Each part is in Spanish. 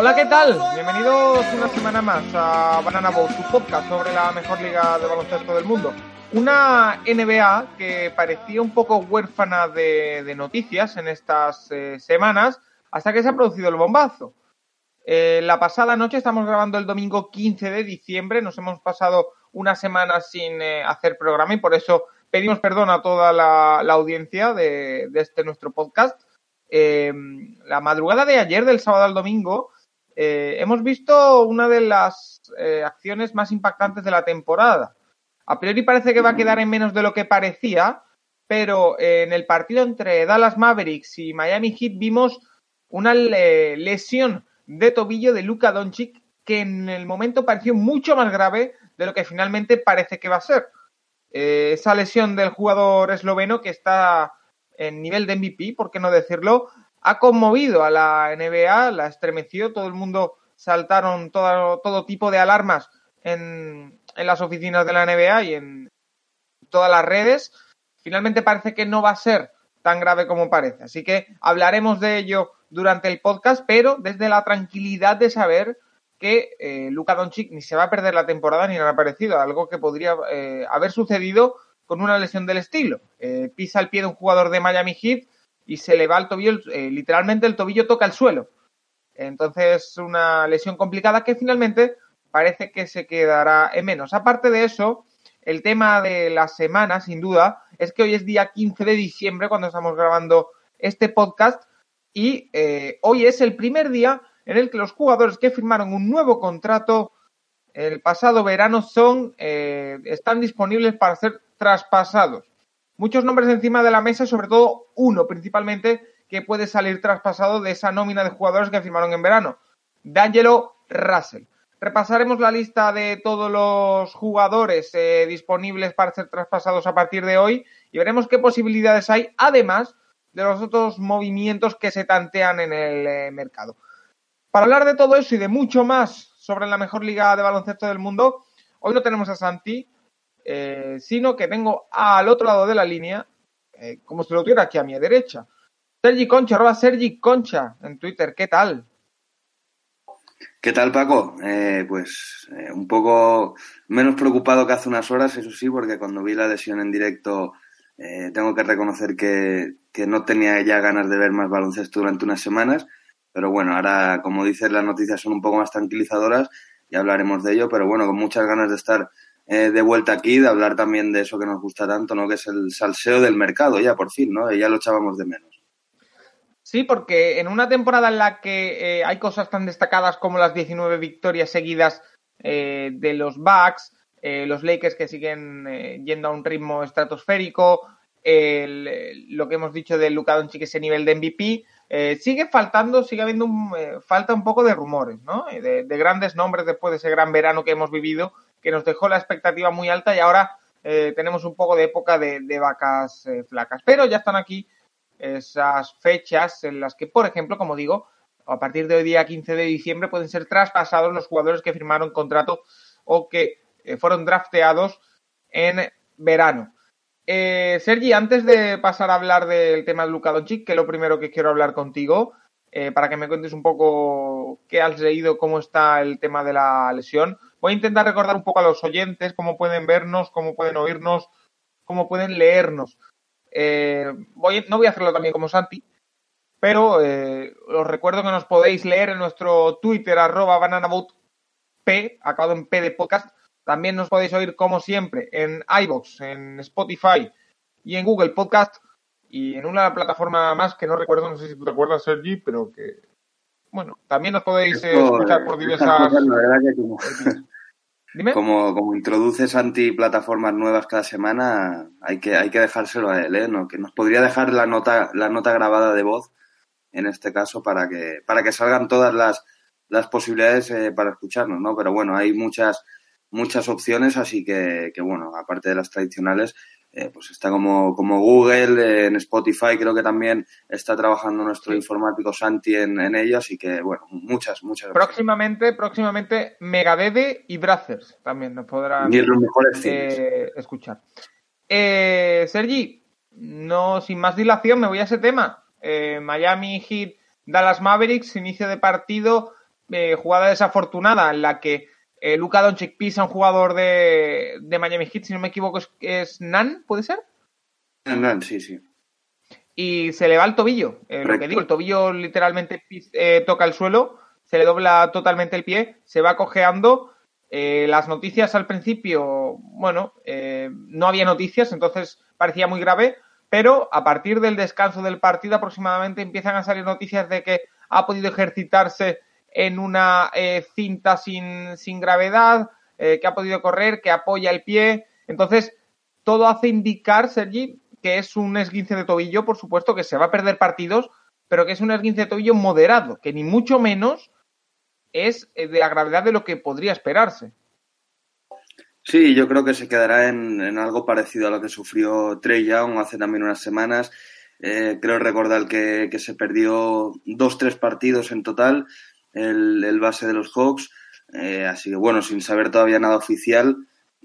Hola, ¿qué tal? Bienvenidos una semana más a Banana Boat, tu podcast sobre la mejor liga de baloncesto del mundo. Una NBA que parecía un poco huérfana de, noticias en estas eh, semanas hasta que se ha producido el bombazo. Eh, la pasada noche estamos grabando el domingo 15 de diciembre, nos hemos pasado una semana sin eh, hacer programa y por eso pedimos perdón a toda la, audiencia de, este nuestro podcast. La madrugada de ayer, del sábado al domingo, hemos visto una de las acciones más impactantes de la temporada. A priori parece que va a quedar en menos de lo que parecía, pero en el partido entre Dallas Mavericks y Miami Heat vimos una lesión de tobillo de Luka Doncic que en el momento pareció mucho más grave de lo que finalmente parece que va a ser. Eh, esa lesión del jugador esloveno que está en nivel de MVP, por qué no decirlo, ha conmovido a la NBA, la estremeció, todo el mundo saltaron todo, todo tipo de alarmas en, en las oficinas de la NBA y en todas las redes. Finalmente parece que no va a ser tan grave como parece. Así que hablaremos de ello durante el podcast, pero desde la tranquilidad de saber que eh, Luka Doncic ni se va a perder la temporada ni nada parecido, algo que podría eh, haber sucedido con una lesión del estilo. Eh, pisa el pie de un jugador de Miami Heat y se le va el tobillo, literalmente el tobillo toca el suelo. Entonces, una lesión complicada que finalmente parece que se quedará en menos. Aparte de eso, el tema de la semana, sin duda, es que hoy es día 15 de diciembre cuando estamos grabando este podcast y eh, hoy es el primer día en el que los jugadores que firmaron un nuevo contrato el pasado verano son eh, están disponibles para ser traspasados. Muchos nombres encima de la mesa, sobre todo uno principalmente que puede salir traspasado de esa nómina de jugadores que firmaron en verano, D'Angelo Russell. Repasaremos la lista de todos los jugadores eh, disponibles para ser traspasados a partir de hoy y veremos qué posibilidades hay, además de los otros movimientos que se tantean en el eh, mercado. Para hablar de todo eso y de mucho más sobre la mejor liga de baloncesto del mundo, hoy no tenemos a Santi, eh, sino que tengo al otro lado de la línea, eh, como si lo tuviera aquí a mi derecha, Sergi Concha, arroba Sergi Concha en Twitter. ¿Qué tal? ¿Qué tal, Paco? pues un poco menos preocupado que hace unas horas, eso sí, porque cuando vi la lesión en directo eh, tengo que reconocer que, no tenía ya ganas de ver más baloncesto durante unas semanas, pero bueno, ahora, como dices, las noticias son un poco más tranquilizadoras y hablaremos de ello, pero bueno, con muchas ganas de estar eh, de vuelta aquí, de hablar también de eso que nos gusta tanto, ¿no? Que es el salseo del mercado, ya por fin, ¿no? Ya lo echábamos de menos. Sí, porque en una temporada en la que eh, hay cosas tan destacadas como las 19 victorias seguidas de los Bucks, eh, los Lakers que siguen eh, yendo a un ritmo estratosférico, lo que hemos dicho de Luka Doncic ese nivel de MVP, eh, sigue faltando, sigue habiendo un, falta un poco de rumores, ¿no? De, grandes nombres después de ese gran verano que hemos vivido, que nos dejó la expectativa muy alta y ahora tenemos un poco de época de, vacas flacas. Pero ya están aquí esas fechas en las que, por ejemplo, como digo, a partir de hoy día 15 de diciembre pueden ser traspasados los jugadores que firmaron contrato o que eh, fueron drafteados en verano. Eh, Sergi, antes de pasar a hablar del tema de Luka Doncic, que es lo primero que quiero hablar contigo, eh, para que me cuentes un poco qué has leído, cómo está el tema de la lesión. Voy a intentar recordar un poco a los oyentes cómo pueden vernos, cómo pueden oírnos, cómo pueden leernos. voy, no voy a hacerlo también como Santi, pero os recuerdo que nos podéis leer en nuestro Twitter, arroba acabado en P de podcast, también nos podéis oír, como siempre, en iBox, en Spotify y en Google Podcast y en una plataforma más que no recuerdo, no sé si tú te acuerdas, Sergi, pero que, bueno, también nos podéis eh, escuchar por diversas... como, como, introduces antiplataformas nuevas cada semana, hay que, hay que dejárselo a él, ¿eh? ¿No? Que nos podría dejar la nota, la nota grabada de voz, en este caso, para que, para que salgan todas las, las posibilidades eh, para escucharnos, ¿no? Pero bueno, hay muchas muchas opciones, así que, que bueno, aparte de las tradicionales, eh, pues está como, como Google, en Spotify creo que también está trabajando nuestro informático Santi en, en ello, así que bueno, muchas, muchas Próximamente, próximamente Megadede y Brothers también nos podrán eh, escuchar. Eh, Sergi, no sin más dilación me voy a ese tema. Eh, Miami Heat, Dallas Mavericks, inicio de partido eh, jugada desafortunada en la que eh, Luka Doncic pisa un jugador de, de, Miami Heat, si no me equivoco, es, es Nan, ¿puede ser? Nan, sí, sí. Y se le va el tobillo. Eh, lo que digo, el tobillo literalmente eh, toca el suelo, se le dobla totalmente el pie, se va cojeando. Las noticias al principio, bueno, no había noticias, entonces parecía muy grave, pero a partir del descanso del partido aproximadamente empiezan a salir noticias de que ha podido ejercitarse en una eh, cinta sin, sin gravedad, eh, que ha podido correr, que apoya el pie. Entonces, todo hace indicar, Sergi, que es un esguince de tobillo, por supuesto, que se va a perder partidos, pero que es un esguince de tobillo moderado, que ni mucho menos es eh, de la gravedad de lo que podría esperarse. Sí, yo creo que se quedará en, en algo parecido a lo que sufrió Trey Young hace también unas semanas. Eh, creo recordar que, que se perdió dos, tres partidos en total el, base de los Hawks. Eh, así que bueno, sin saber todavía nada oficial,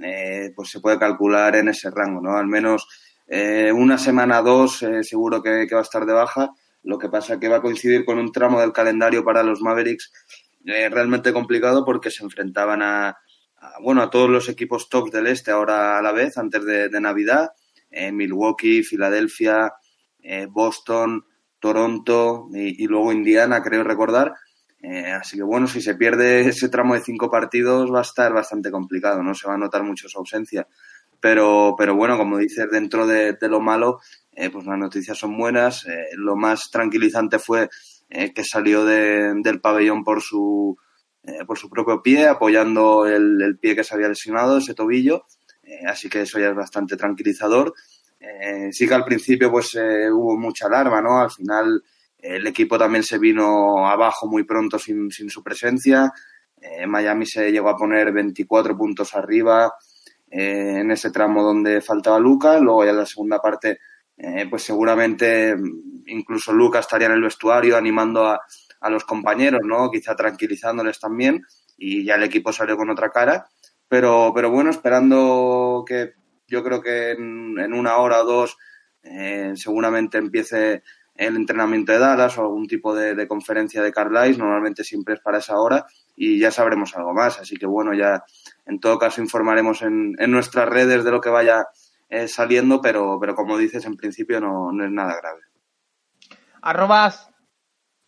eh, pues se puede calcular en ese rango, ¿no? Al menos eh, una semana, dos, eh, seguro que, va a estar de baja. Lo que pasa que va a coincidir con un tramo del calendario para los Mavericks realmente complicado porque se enfrentaban a, a, bueno, a todos los equipos tops del este ahora a la vez, antes de, de Navidad. Milwaukee, Filadelfia, Boston, Toronto y luego Indiana, creo recordar eh, así que bueno, si se pierde ese tramo de cinco partidos va a estar bastante complicado, no se va a notar mucho su ausencia. Pero, pero bueno, como dices, dentro de, lo malo, eh, pues las noticias son buenas. Eh, lo más tranquilizante fue que salió de, del pabellón por su, por su propio pie, apoyando el, el, pie que se había lesionado, ese tobillo. Así que eso ya es bastante tranquilizador. sí que al principio pues hubo mucha alarma, ¿no? Al final el equipo también se vino abajo muy pronto sin, sin su presencia. Eh, Miami se llegó a poner 24 puntos arriba eh, en ese tramo donde faltaba Luca. Luego ya en la segunda parte, eh, pues seguramente incluso Luca estaría en el vestuario animando a, a, los compañeros, ¿no? Quizá tranquilizándoles también. Y ya el equipo salió con otra cara. Pero, pero bueno, esperando que yo creo que en, una hora o dos seguramente empiece el entrenamiento de Dallas o algún tipo de, conferencia de Carlisle, normalmente siempre es para esa hora y ya sabremos algo más. Así que bueno, ya en todo caso informaremos en, en nuestras redes de lo que vaya eh, saliendo, pero, pero como dices, en principio no, no es nada grave. Arrobas,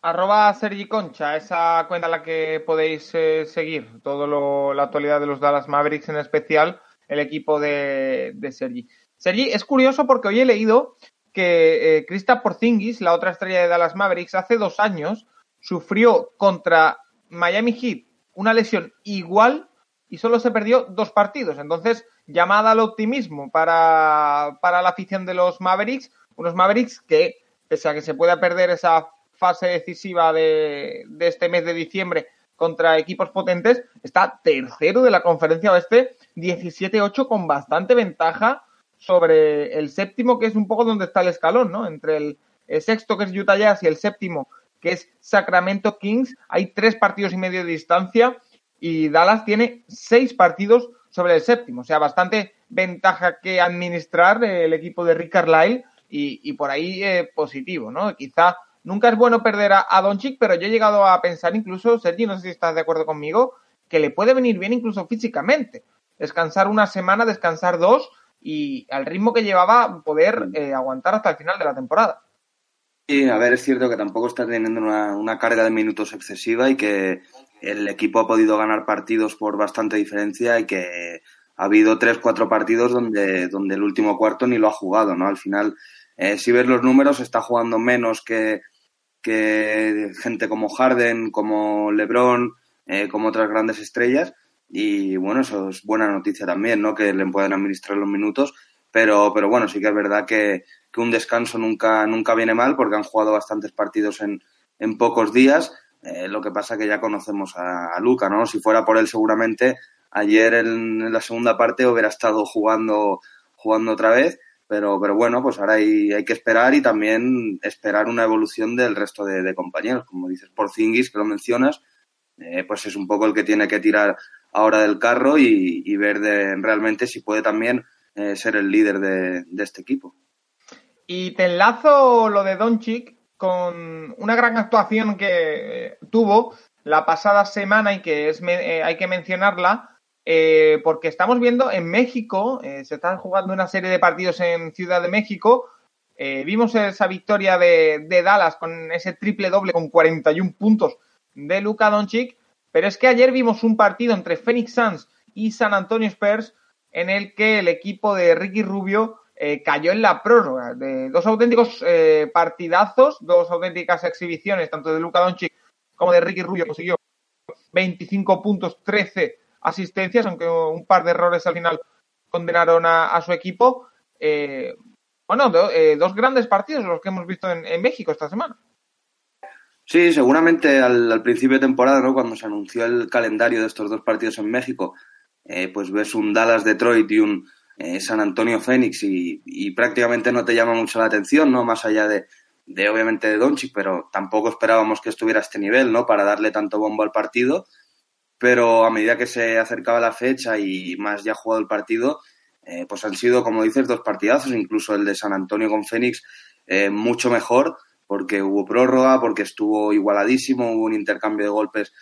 arroba Sergi Concha, esa cuenta a la que podéis eh, seguir todo lo, la actualidad de los Dallas Mavericks, en especial el equipo de, de Sergi. Sergi, es curioso porque hoy he leído que eh, Krista Porzingis, la otra estrella de Dallas Mavericks, hace dos años sufrió contra Miami Heat una lesión igual y solo se perdió dos partidos. Entonces, llamada al optimismo para, para la afición de los Mavericks, unos Mavericks que, pese a que se pueda perder esa fase decisiva de, de este mes de diciembre contra equipos potentes, está tercero de la conferencia oeste, 17-8 con bastante ventaja sobre el séptimo, que es un poco donde está el escalón, ¿no? Entre el, sexto, que es Utah Jazz, y el séptimo, que es Sacramento Kings, hay tres partidos y medio de distancia y Dallas tiene seis partidos sobre el séptimo, o sea, bastante ventaja que administrar el equipo de Rick Carlisle y, y por ahí eh, positivo, ¿no? Quizá nunca es bueno perder a, a Doncic, pero yo he llegado a pensar incluso, Sergi, no sé si estás de acuerdo conmigo, que le puede venir bien incluso físicamente. Descansar una semana, descansar dos, y al ritmo que llevaba poder eh, aguantar hasta el final de la temporada. Sí, a ver, es cierto que tampoco está teniendo una, una, carga de minutos excesiva y que el equipo ha podido ganar partidos por bastante diferencia y que ha habido tres, cuatro partidos donde, donde el último cuarto ni lo ha jugado, ¿no? Al final, eh, si ves los números, está jugando menos que, que gente como Harden, como LeBron, eh, como otras grandes estrellas y bueno, eso es buena noticia también, ¿no? Que le puedan administrar los minutos, pero, pero bueno, sí que es verdad que, que un descanso nunca, nunca viene mal porque han jugado bastantes partidos en, en pocos días. Eh, lo que pasa que ya conocemos a, Luca, ¿no? Si fuera por él, seguramente ayer en, la segunda parte hubiera estado jugando, jugando otra vez. Pero, pero bueno, pues ahora hay, hay que esperar y también esperar una evolución del resto de, de compañeros. Como dices, por Zingis, que lo mencionas, eh, pues es un poco el que tiene que tirar ahora del carro y, ver de, realmente si puede también eh, ser el líder de, este equipo. Y te enlazo lo de Doncic con una gran actuación que tuvo la pasada semana y que es, eh, hay que mencionarla eh, porque estamos viendo en México, eh, se están jugando una serie de partidos en Ciudad de México. vimos esa victoria de, de, Dallas con ese triple doble con 41 puntos de Luka Doncic, pero es que ayer vimos un partido entre Phoenix Suns y San Antonio Spurs en el que el equipo de Ricky Rubio eh, cayó en la prórroga. De dos auténticos eh, partidazos, dos auténticas exhibiciones, tanto de Luka Doncic como de Ricky Rubio, consiguió 25 puntos, 13 asistencias, aunque un par de errores al final condenaron a, su equipo. Eh, bueno, dos grandes partidos los que hemos visto en, México esta semana. Sí, seguramente al, principio de temporada, ¿no? cuando se anunció el calendario de estos dos partidos en México, pues ves un Dallas Detroit y un eh, San Antonio Fénix y, prácticamente no te llama mucho la atención, ¿no? Más allá de, de obviamente de Doncic, pero tampoco esperábamos que estuviera a este nivel, ¿no? Para darle tanto bombo al partido. Pero a medida que se acercaba la fecha y más ya jugado el partido, eh, pues han sido, como dices, dos partidazos, incluso el de San Antonio con Fénix, eh, mucho mejor, porque hubo prórroga, porque estuvo igualadísimo, hubo un intercambio de golpes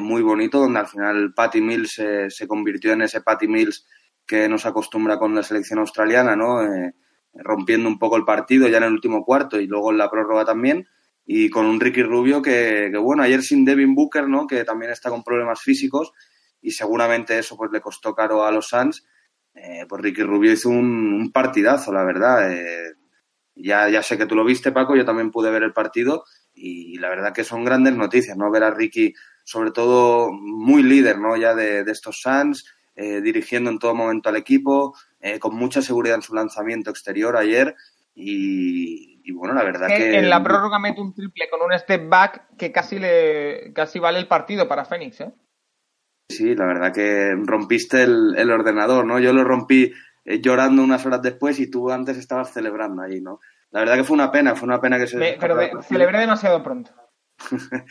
muy bonito, donde al final Patty Mills se convirtió en ese Patty Mills que nos acostumbra con la selección australiana, ¿no? Eh, rompiendo un poco el partido ya en el último cuarto y luego en la prórroga también. Y con un Ricky Rubio que, bueno, ayer sin Devin Booker, ¿no? Que también está con problemas físicos y seguramente eso pues le costó caro a los Suns. Eh, pues Ricky Rubio hizo un, partidazo, la verdad. Ya, ya sé que tú lo viste, Paco, yo también pude ver el partido y la verdad que son grandes noticias, ¿no? Ver a Ricky, sobre todo, muy líder, ¿no? Ya de, de estos Suns, eh, dirigiendo en todo momento al equipo, eh, con mucha seguridad en su lanzamiento exterior ayer. Y, bueno, la verdad que, En la prórroga mete un triple con un step back que casi, le, casi vale el partido para Fénix, ¿eh? Sí, la verdad que rompiste el, ordenador, ¿no? Yo lo rompí eh, llorando unas horas después y tú antes estabas celebrando ahí, ¿no? La verdad que fue una pena, fue una pena que se... pero celebré demasiado pronto.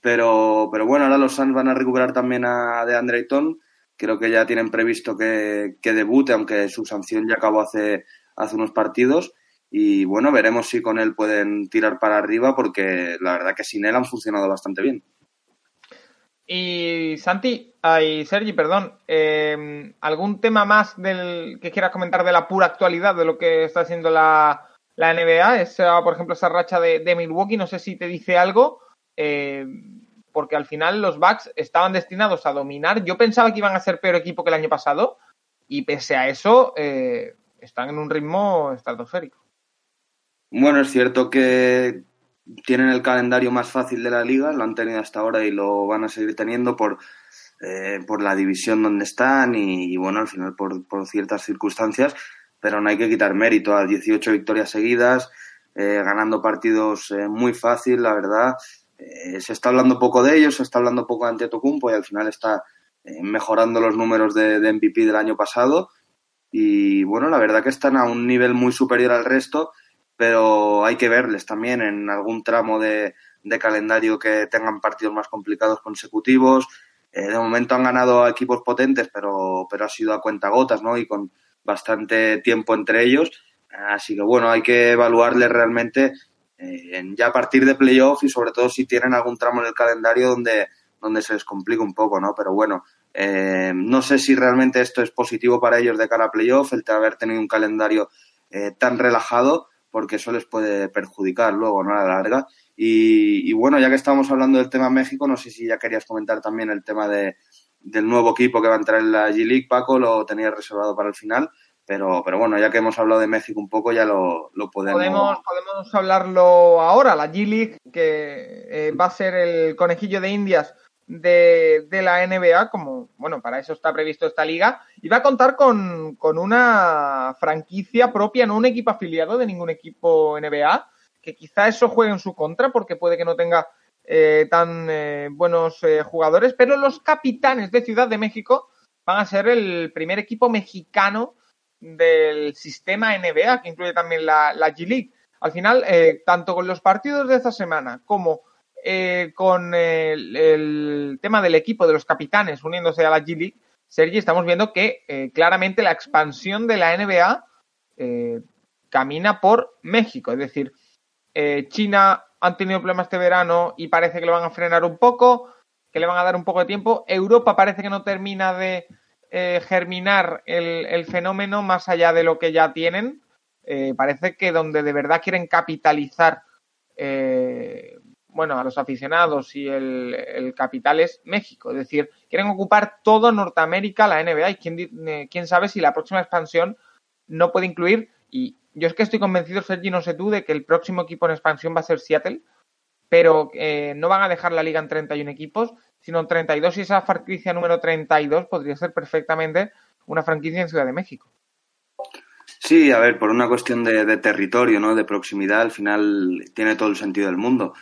pero, pero bueno, ahora los Suns van a recuperar también a de Andreyton Creo que ya tienen previsto que, debute, aunque su sanción ya acabó hace, hace unos partidos. Y bueno, veremos si con él pueden tirar para arriba, porque la verdad que sin él han funcionado bastante bien. Y Santi, ay, Sergi, perdón, em, ¿algún tema más del que quieras comentar de la pura actualidad de lo que está haciendo la, la NBA? Esa, por ejemplo, esa racha de, Milwaukee, no sé si te dice algo. Eh, porque al final los Bucks estaban destinados a dominar. Yo pensaba que iban a ser peor equipo que el año pasado y pese a eso eh, están en un ritmo estratosférico. Bueno, es cierto que tienen el calendario más fácil de la liga, lo han tenido hasta ahora y lo van a seguir teniendo por, eh, por la división donde están y, bueno, al final por, por, ciertas circunstancias, pero no hay que quitar mérito a 18 victorias seguidas, eh, ganando partidos muy fácil, la verdad. Eh, se está hablando poco de ellos, se está hablando poco de Antetokounmpo y al final está eh, mejorando los números de, MVP del año pasado. Y bueno, la verdad que están a un nivel muy superior al resto, pero hay que verles también en algún tramo de, calendario que tengan partidos más complicados consecutivos. Eh, de momento han ganado a equipos potentes, pero, pero ha sido a cuenta gotas, ¿no? Y con bastante tiempo entre ellos. Así que bueno, hay que evaluarles realmente eh, ya a partir de playoff y sobre todo si tienen algún tramo en el calendario donde, donde se les complica un poco, ¿no? Pero bueno, eh, no sé si realmente esto es positivo para ellos de cara a playoff, el de haber tenido un calendario eh, tan relajado, porque eso les puede perjudicar luego, ¿no? A la larga. Y, bueno, ya que estamos hablando del tema México, no sé si ya querías comentar también el tema de, del nuevo equipo que va a entrar en la G-League, Paco, lo tenías reservado para el final. Pero, pero bueno, ya que hemos hablado de México un poco, ya lo, lo podemos... podemos... Podemos hablarlo ahora, la G-League, que eh, va a ser el conejillo de Indias de, la NBA, como, bueno, para eso está previsto esta liga, y va a contar con, con una franquicia propia, no un equipo afiliado de ningún equipo NBA, que quizá eso juegue en su contra, porque puede que no tenga eh, tan eh, buenos eh, jugadores, pero los capitanes de Ciudad de México van a ser el primer equipo mexicano del sistema NBA, que incluye también la, G-League. Al final, eh, tanto con los partidos de esta semana como eh, con el, tema del equipo de los capitanes uniéndose a la G-League, Sergi, estamos viendo que eh, claramente la expansión de la NBA camina por México. Es decir, China han tenido problemas este verano y parece que lo van a frenar un poco. que le van a dar un poco de tiempo. Europa parece que no termina de eh, germinar el, fenómeno más allá de lo que ya tienen. Eh, parece que donde de verdad quieren capitalizar eh, bueno, a los aficionados y el, capital es México. Es decir, quieren ocupar todo Norteamérica, la NBA, y quién, quién sabe si la próxima expansión no puede incluir, y yo es que estoy convencido, Sergi, no sé tú, de que el próximo equipo en expansión va a ser Seattle, pero eh, no van a dejar la liga en 31 equipos, sino en 32 y esa franquicia número 32 podría ser perfectamente una franquicia en Ciudad de México. Sí, a ver, por una cuestión de, territorio, ¿no? De proximidad, al final tiene todo el sentido del mundo.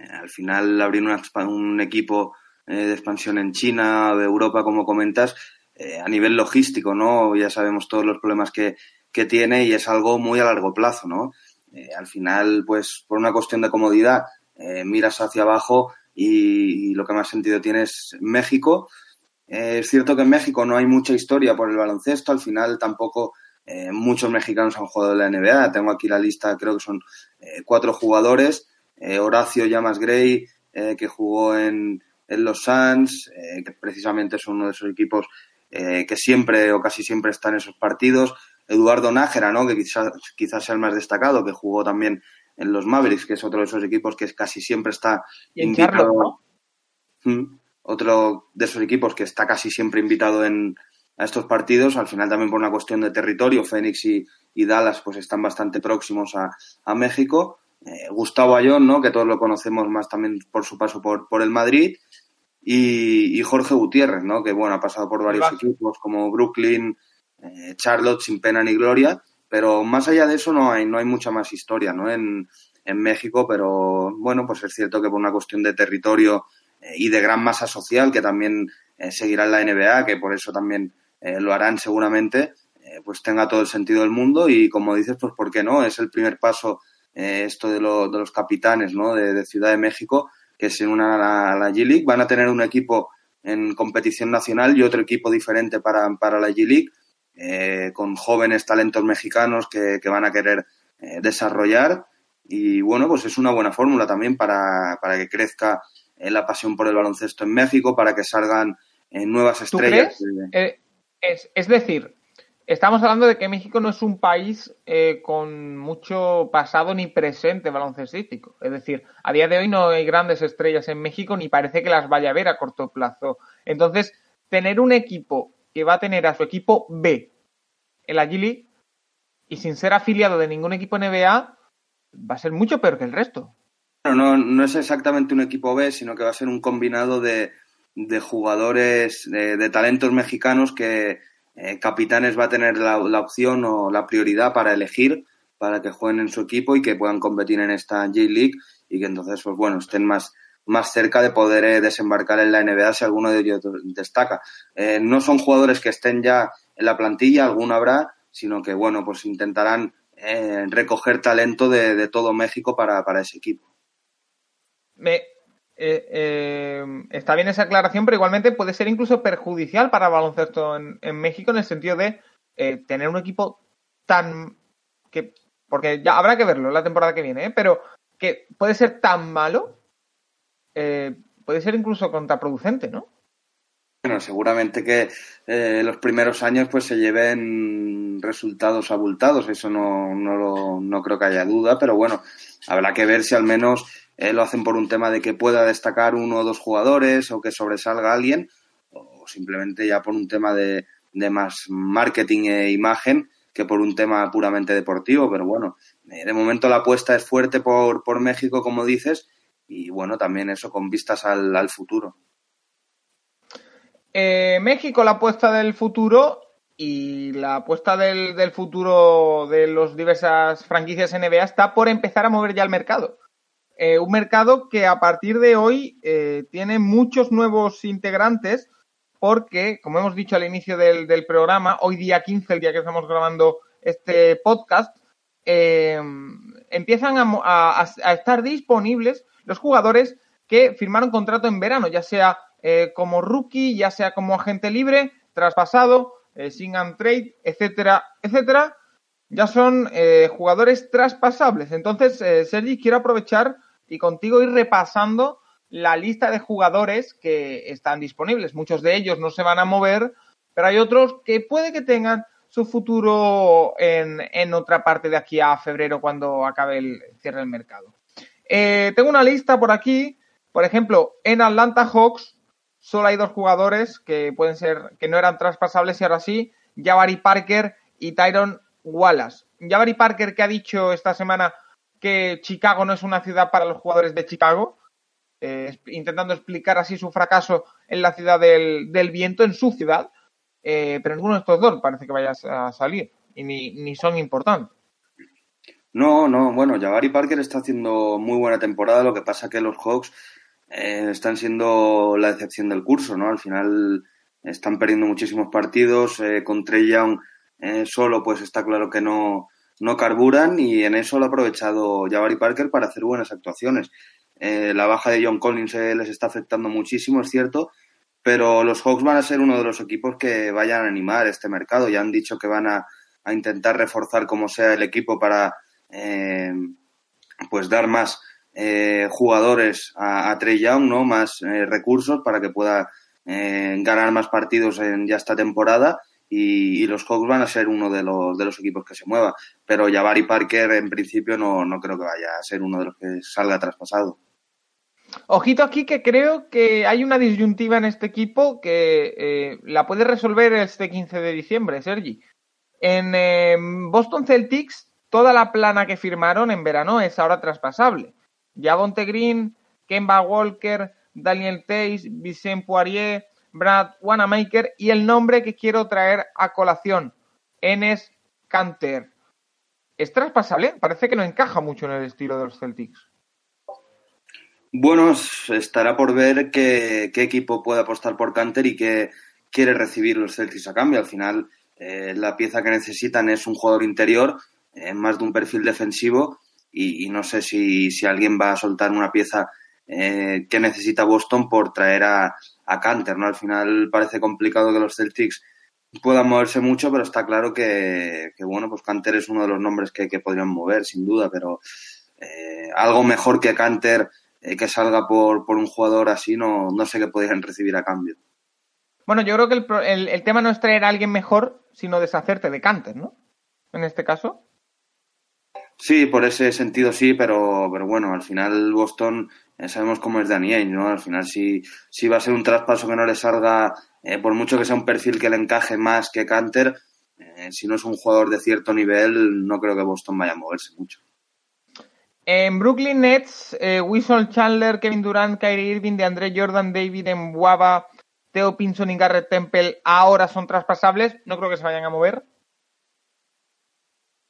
Eh, al final abrir un equipo eh, de expansión en China de Europa, como comentas, a nivel logístico, ¿no? Ya sabemos todos los problemas que, que tiene y es algo muy a largo plazo, ¿no? al final, pues por una cuestión de comodidad, eh, miras hacia abajo y, lo que más sentido tiene es México. Eh, es cierto que en México no hay mucha historia por el baloncesto, al final tampoco eh, muchos mexicanos han jugado en la NBA. Tengo aquí la lista, creo que son cuatro jugadores. Horacio Llamas Gray, que jugó en, en los Suns, que precisamente es uno de esos equipos que siempre o casi siempre están en esos partidos. Eduardo Nájera, ¿no? que quizás, quizás sea el más destacado, que jugó también en los Mavericks, que es otro de esos equipos que casi siempre está invitado. Mm, otro de esos equipos que está casi siempre invitado en, a estos partidos, al final también por una cuestión de territorio, Phoenix y, Dallas pues están bastante próximos a, México. Eh, Gustavo Ayón, ¿no? que todos lo conocemos más también por su paso por, por el Madrid. Y, Jorge Gutiérrez, ¿no? que bueno, ha pasado por varios equipos como Brooklyn, eh, Charlotte, sin pena ni gloria. Pero más allá de eso no hay, no hay mucha más historia, ¿no? En, en México, pero bueno, pues es cierto que por una cuestión de territorio eh, y de gran masa social, que también eh, seguirá en la NBA, que por eso también eh, lo harán seguramente, pues tenga todo el sentido del mundo y como dices, pues ¿por qué no? Es el primer paso esto de, lo, de, los capitanes, ¿no? De, Ciudad de México, que se unan a la, la G-League, van a tener un equipo en competición nacional y otro equipo diferente para, para la G-League eh, con jóvenes talentos mexicanos que, van a querer eh, desarrollar. Y bueno, pues es una buena fórmula también para, para que crezca eh, la pasión por el baloncesto en México, para que salgan nuevas estrellas. Es, es, decir, estamos hablando de que México no es un país con mucho pasado ni presente baloncestístico. Es decir, a día de hoy no hay grandes estrellas en México ni parece que las vaya a ver a corto plazo. Entonces, tener un equipo que va a tener a su equipo B en la G y sin ser afiliado de ningún equipo NBA, va a ser mucho peor que el resto. No, no, es exactamente un equipo B, sino que va a ser un combinado de, jugadores, de, talentos mexicanos que eh, Capitanes va a tener la, opción o la prioridad para elegir para que jueguen en su equipo y que puedan competir en esta J-League y que entonces, pues bueno, estén más, más cerca de poder eh, desembarcar en la NBA si alguno de ellos destaca. Eh, no son jugadores que estén ya en la plantilla, alguno habrá, sino que, bueno, pues intentarán recoger talento de, todo México para, ese equipo. Me, está bien esa aclaración, pero igualmente puede ser incluso perjudicial para baloncesto en, México en el sentido de tener un equipo tan que porque ya habrá que verlo la temporada que viene, pero que puede ser tan malo eh, puede ser incluso contraproducente, ¿no? Bueno, seguramente que eh, los primeros años pues se lleven resultados abultados, eso no, no, no creo que haya duda, pero bueno, habrá que ver si al menos eh, lo hacen por un tema de que pueda destacar uno o dos jugadores o que sobresalga alguien, o simplemente ya por un tema de, de más marketing e imagen que por un tema puramente deportivo, pero bueno, de momento la apuesta es fuerte por, por México, como dices, y bueno, también eso con vistas al, futuro. Eh, México, la apuesta del futuro y la apuesta del, futuro de las diversas franquicias NBA está por empezar a mover ya el mercado. Eh, un mercado que a partir de hoy eh, tiene muchos nuevos integrantes porque, como hemos dicho al inicio del, programa, hoy día 15, el día que estamos grabando este podcast, empiezan a, estar disponibles los jugadores que firmaron contrato en verano, ya sea eh, como rookie, ya sea como agente libre, traspasado, sing and trade, etcétera, etcétera, ya son jugadores traspasables. Entonces, Sergi, quiero aprovechar y contigo ir repasando la lista de jugadores que están disponibles. Muchos de ellos no se van a mover, pero hay otros que puede que tengan su futuro en, en otra parte de aquí a febrero cuando acabe el cierre del mercado. Eh, tengo una lista por aquí, por ejemplo, en Atlanta Hawks solo hay dos jugadores que pueden ser, que no eran traspasables y ahora sí, Jabari Parker y Tyron Wallace. Jabari Parker que ha dicho esta semana que Chicago no es una ciudad para los jugadores de Chicago, eh, intentando explicar así su fracaso en la ciudad del, del viento, en su ciudad, eh, pero ninguno de estos dos parece que vaya a salir y ni, ni son importantes. No, no, bueno, Jabari Parker está haciendo muy buena temporada, lo que pasa que los Hawks eh, están siendo la decepción del curso, ¿no? Al final están perdiendo muchísimos partidos, eh, con Trey Young eh, solo pues está claro que no, no carburan y en eso lo ha aprovechado Jabari Parker para hacer buenas actuaciones. Eh, la baja de John Collins eh, les está afectando muchísimo, es cierto, pero los Hawks van a ser uno de los equipos que vayan a animar este mercado. Ya han dicho que van a, a intentar reforzar como sea el equipo para eh, pues dar más eh, jugadores a, a, Trey Young, ¿no? Más eh, recursos para que pueda eh, ganar más partidos en ya esta temporada. Y, los Hawks van a ser uno de los, de los equipos que se mueva. Pero Jabari Parker en principio no, no creo que vaya a ser uno de los que salga traspasado. Ojito aquí que creo que hay una disyuntiva en este equipo que eh, la puede resolver este 15 de diciembre, Sergi. En eh, Boston Celtics, toda la plana que firmaron en verano es ahora traspasable. Javonte Green, Kemba Walker, Daniel Tays, Vicente Poirier, Brad Wanamaker y el nombre que quiero traer a colación, Enes Canter. ¿Es traspasable? Parece que no encaja mucho en el estilo de los Celtics. Bueno, estará por ver qué, equipo puede apostar por Canter y qué quiere recibir los Celtics a cambio. Al final, eh, la pieza que necesitan es un jugador interior, eh, más de un perfil defensivo, y, y no sé si, si, alguien va a soltar una pieza eh, que necesita Boston por traer a, a Canter, ¿no? Al final parece complicado que los Celtics puedan moverse mucho, pero está claro que, que bueno, pues Canter es uno de los nombres que, que podrían mover, sin duda, pero eh, algo mejor que Canter eh, que salga por, por un jugador así, no, no sé qué podrían recibir a cambio. Bueno, yo creo que el, el, el, tema no es traer a alguien mejor, sino deshacerte de Canter, ¿no? En este caso. Sí, por ese sentido sí, pero, pero bueno, al final Boston eh, sabemos cómo es Danny Ainge, ¿no? Al final si, si va a ser un traspaso que no le salga, eh, por mucho que sea un perfil que le encaje más que Canter, eh, si no es un jugador de cierto nivel, no creo que Boston vaya a moverse mucho. En Brooklyn Nets, eh, Wilson Chandler, Kevin Durant, Kyrie Irving, de André Jordan, David Mbwaba, Theo Pinson y Garrett Temple ahora son traspasables. No creo que se vayan a mover.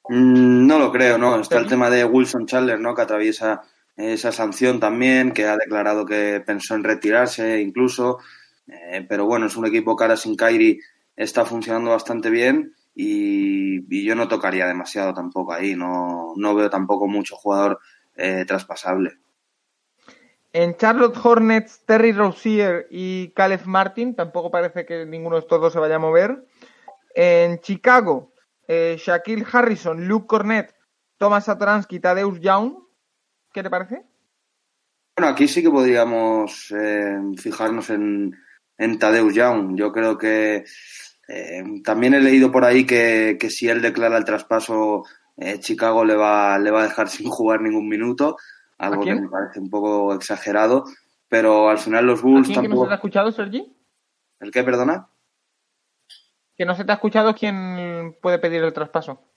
Mm, no lo creo, ¿no? Está el tema de Wilson Chandler, ¿no? Que atraviesa esa sanción también, que ha declarado que pensó en retirarse incluso. Eh, pero bueno, es un equipo que sin Kyrie está funcionando bastante bien y, yo no tocaría demasiado tampoco ahí. No, no veo tampoco mucho jugador eh, traspasable. En Charlotte Hornets, Terry Rozier y Caleb Martin, tampoco parece que ninguno de estos dos se vaya a mover. En Chicago, eh, Shaquille Harrison, Luke Cornett, Thomas Satoransky, Tadeusz Young. ¿Qué te parece? Bueno, aquí sí que podríamos eh, fijarnos en, en Tadeusz Young. Yo creo que eh, también he leído por ahí que, que si él declara el traspaso, eh, Chicago le va, le va a dejar sin jugar ningún minuto, algo que me parece un poco exagerado, pero al final los Bulls ¿A quién tampoco... que no se te ha escuchado, Sergi? ¿El qué, perdona? Que no se te ha escuchado quién puede pedir el traspaso.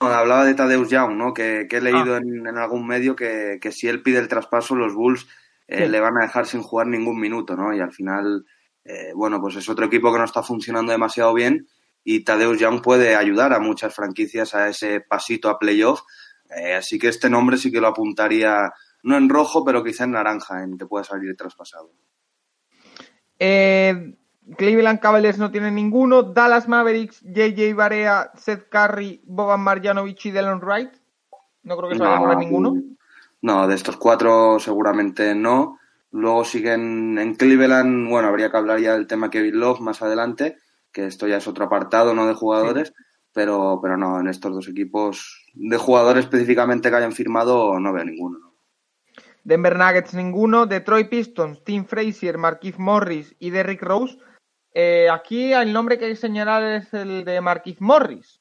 Hablaba de Tadeusz Young, ¿no? Que, que he leído ah. en, en, algún medio que, que, si él pide el traspaso, los Bulls eh, sí. le van a dejar sin jugar ningún minuto, ¿no? Y al final eh, bueno, pues es otro equipo que no está funcionando demasiado bien y Tadeusz Young puede ayudar a muchas franquicias a ese pasito a playoff. Eh, así que este nombre sí que lo apuntaría, no en rojo, pero quizá en naranja, en que pueda salir traspasado. Eh, Cleveland Cavaliers no tiene ninguno. Dallas Mavericks, JJ Barea, Seth Curry, Boban Marjanovic y Delon Wright. No creo que se vaya a ninguno. No, de estos cuatro seguramente no. Luego siguen en Cleveland, bueno, habría que hablar ya del tema Kevin Love más adelante, que esto ya es otro apartado, no de jugadores, sí. pero, pero no, en estos dos equipos de jugadores específicamente que hayan firmado no veo ninguno. ¿no? Denver Nuggets ninguno, Detroit Pistons, Tim Frazier, Marquise Morris y Derrick Rose. Eh, aquí el nombre que hay que señalar es el de Marquise Morris.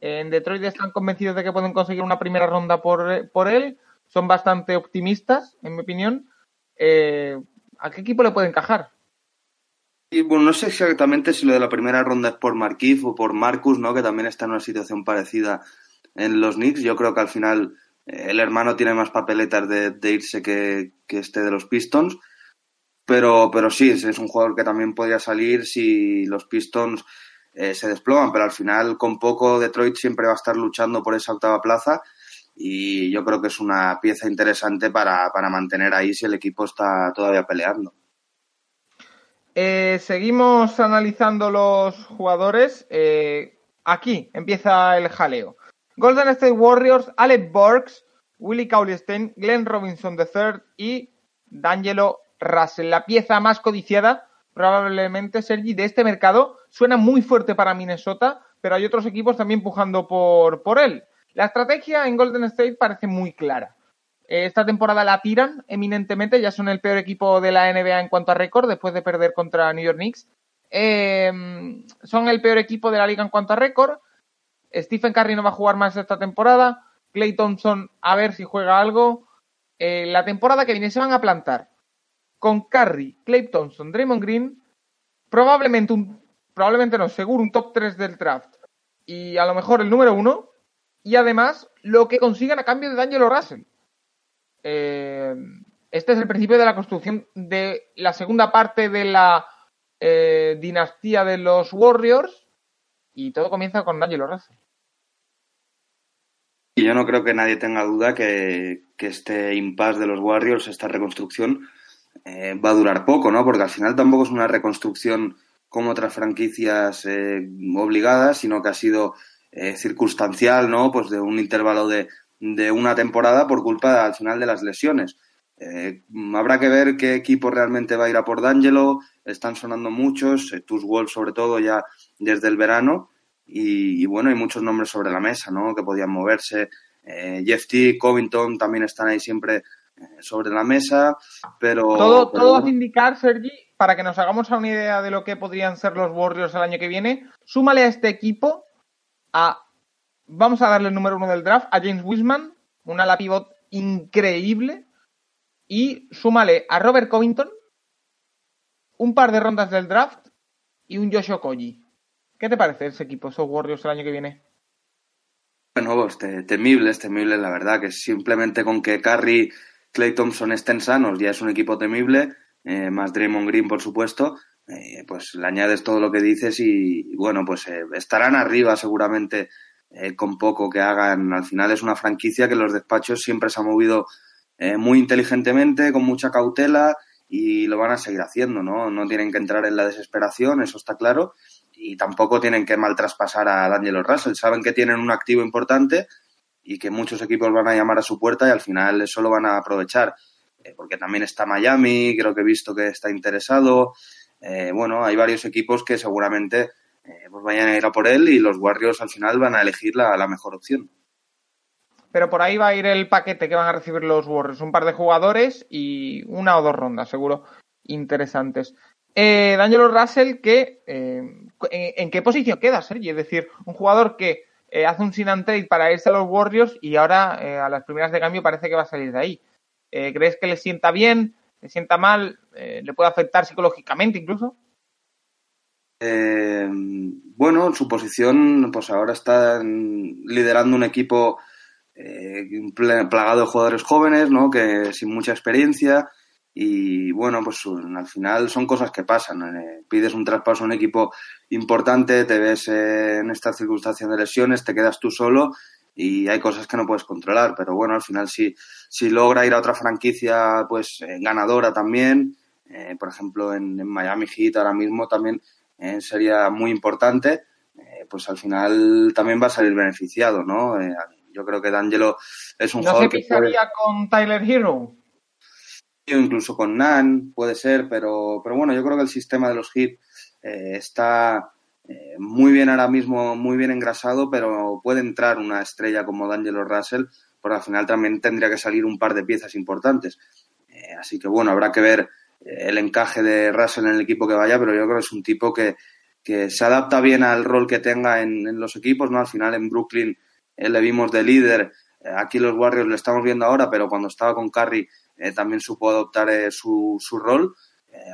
En Detroit están convencidos de que pueden conseguir una primera ronda por, por él. Son bastante optimistas, en mi opinión. Eh, ¿A qué equipo le puede encajar? Y bueno, no sé exactamente si lo de la primera ronda es por Marquise o por Marcus, ¿no? Que también está en una situación parecida en los Knicks. Yo creo que al final el hermano tiene más papeletas de, irse que, este de los Pistons. Pero, pero sí, es un jugador que también podría salir si los Pistons eh, se desploman, pero al final con poco Detroit siempre va a estar luchando por esa octava plaza y yo creo que es una pieza interesante para, mantener ahí si el equipo está todavía peleando. Eh, seguimos analizando los jugadores. Eh, aquí empieza el jaleo. Golden State Warriors, Alec Burks, Willie Cauley-Stein, Glenn Robinson III y D'Angelo Russell. La pieza más codiciada, probablemente, Sergi, de este mercado. Suena muy fuerte para Minnesota, pero hay otros equipos también empujando por, por él. La estrategia en Golden State parece muy clara. Esta temporada la tiran eminentemente, ya son el peor equipo de la NBA en cuanto a récord, después de perder contra New York Knicks. Eh, son el peor equipo de la liga en cuanto a récord. Stephen Curry no va a jugar más esta temporada. Clay Thompson a ver si juega algo. Eh, la temporada que viene se van a plantar con Curry, Clay Thompson, Draymond Green, probablemente un, probablemente no, seguro un top 3 del draft y a lo mejor el número 1 y además lo que consigan a cambio de D'Angelo Russell. Eh, este es el principio de la construcción de la segunda parte de la eh, dinastía de los Warriors y todo comienza con D'Angelo Russell. Y yo no creo que nadie tenga duda que, este impasse de los Warriors, esta reconstrucción, eh, va a durar poco, ¿no? Porque al final tampoco es una reconstrucción como otras franquicias eh, obligadas, sino que ha sido eh, circunstancial, ¿no? Pues de un intervalo de, de, una temporada por culpa al final de las lesiones. habrá que ver qué equipo realmente va a ir a por D'Angelo. Están sonando muchos, Tus Wolves sobre todo ya desde el verano. Y, bueno, hay muchos nombres sobre la mesa, ¿no? Que podían moverse. Eh, Jeff T, Covington también están ahí siempre eh, sobre la mesa, pero... Todo, todo hace indicar, Sergi, para que nos hagamos una idea de lo que podrían ser los Warriors el año que viene, súmale a este equipo a... Vamos a darle el número uno del draft, a James Wiseman, una ala pivot increíble, y súmale a Robert Covington, un par de rondas del draft y un Joshua Koji. ¿Qué te parece ese equipo, esos Warriors el año que viene? Bueno, pues temibles, temibles, la verdad, que simplemente con que Curry, Clay Thompson estén sanos ya es un equipo temible, eh, más Draymond Green, por supuesto, eh, pues le añades todo lo que dices y, bueno, pues eh, estarán arriba seguramente con poco que hagan. Al final es una franquicia que los despachos siempre se ha movido muy inteligentemente, con mucha cautela y lo van a seguir haciendo, ¿no? No tienen que entrar en la desesperación, eso está claro y tampoco tienen que mal traspasar a D'Angelo Russell. Saben que tienen un activo importante y que muchos equipos van a llamar a su puerta y al final eso lo van a aprovechar. Eh, porque también está Miami, creo que he visto que está interesado. Eh, bueno, hay varios equipos que seguramente eh, pues vayan a ir a por él y los Warriors al final van a elegir la, la mejor opción. Pero por ahí va a ir el paquete que van a recibir los Warriors. Un par de jugadores y una o dos rondas, seguro, interesantes. Eh, D'Angelo Russell, que ¿en, qué posición queda, Sergi? Es decir, un jugador que eh, hace un sin and trade para irse a los Warriors y ahora eh, a las primeras de cambio parece que va a salir de ahí. ¿Crees que le sienta bien? ¿Le sienta mal? ¿Le puede afectar psicológicamente incluso? bueno, su posición, pues ahora está liderando un equipo plagado de jugadores jóvenes, ¿no? Que sin mucha experiencia y bueno, pues al final son cosas que pasan. Eh, pides un traspaso a un equipo importante, te ves eh, en estas circunstancias de lesiones, te quedas tú solo y hay cosas que no puedes controlar. Pero bueno, al final si, si logra ir a otra franquicia pues eh, ganadora también, por ejemplo en, Miami Heat ahora mismo también sería muy importante, pues al final también va a salir beneficiado, ¿no? yo creo que D'Angelo es un ¿No jugador se pisaría con Tyler Hero? Incluso con Nan, puede ser, pero, pero bueno, yo creo que el sistema de los hits eh, está eh, muy bien ahora mismo, muy bien engrasado, pero puede entrar una estrella como D'Angelo Russell, porque al final también tendría que salir un par de piezas importantes. Eh, así que bueno, habrá que ver eh, el encaje de Russell en el equipo que vaya, pero yo creo que es un tipo que, que se adapta bien al rol que tenga en, los equipos, ¿no? Al final en Brooklyn le vimos de líder, aquí los Warriors lo estamos viendo ahora, pero cuando estaba con Curry también supo adoptar su, su rol.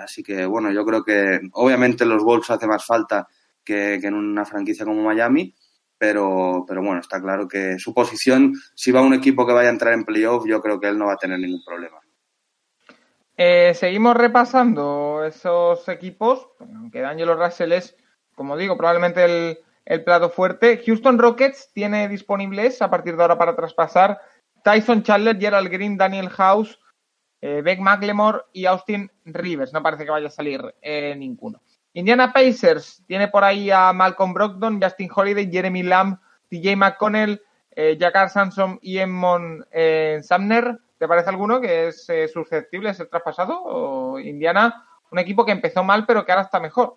así que bueno, yo creo que obviamente los Wolves hace más falta que, que en una franquicia como Miami, pero, pero bueno, está claro que su posición, si va un equipo que vaya a entrar en playoff, yo creo que él no va a tener ningún problema. Eh, seguimos repasando esos equipos, aunque D'Angelo Russell es, como digo, probablemente el, el plato fuerte. Houston Rockets tiene disponibles a partir de ahora para traspasar Tyson Chandler, Gerald Green, Daniel House, eh, Beck McLemore y Austin Rivers. No parece que vaya a salir eh, ninguno. Indiana Pacers tiene por ahí a Malcolm Brogdon, Justin Holiday, Jeremy Lamb, TJ McConnell, eh, Jakar Sansom y Emmon eh, Sumner. ¿Te parece alguno que es eh, susceptible de ser traspasado? O Indiana, un equipo que empezó mal pero que ahora está mejor.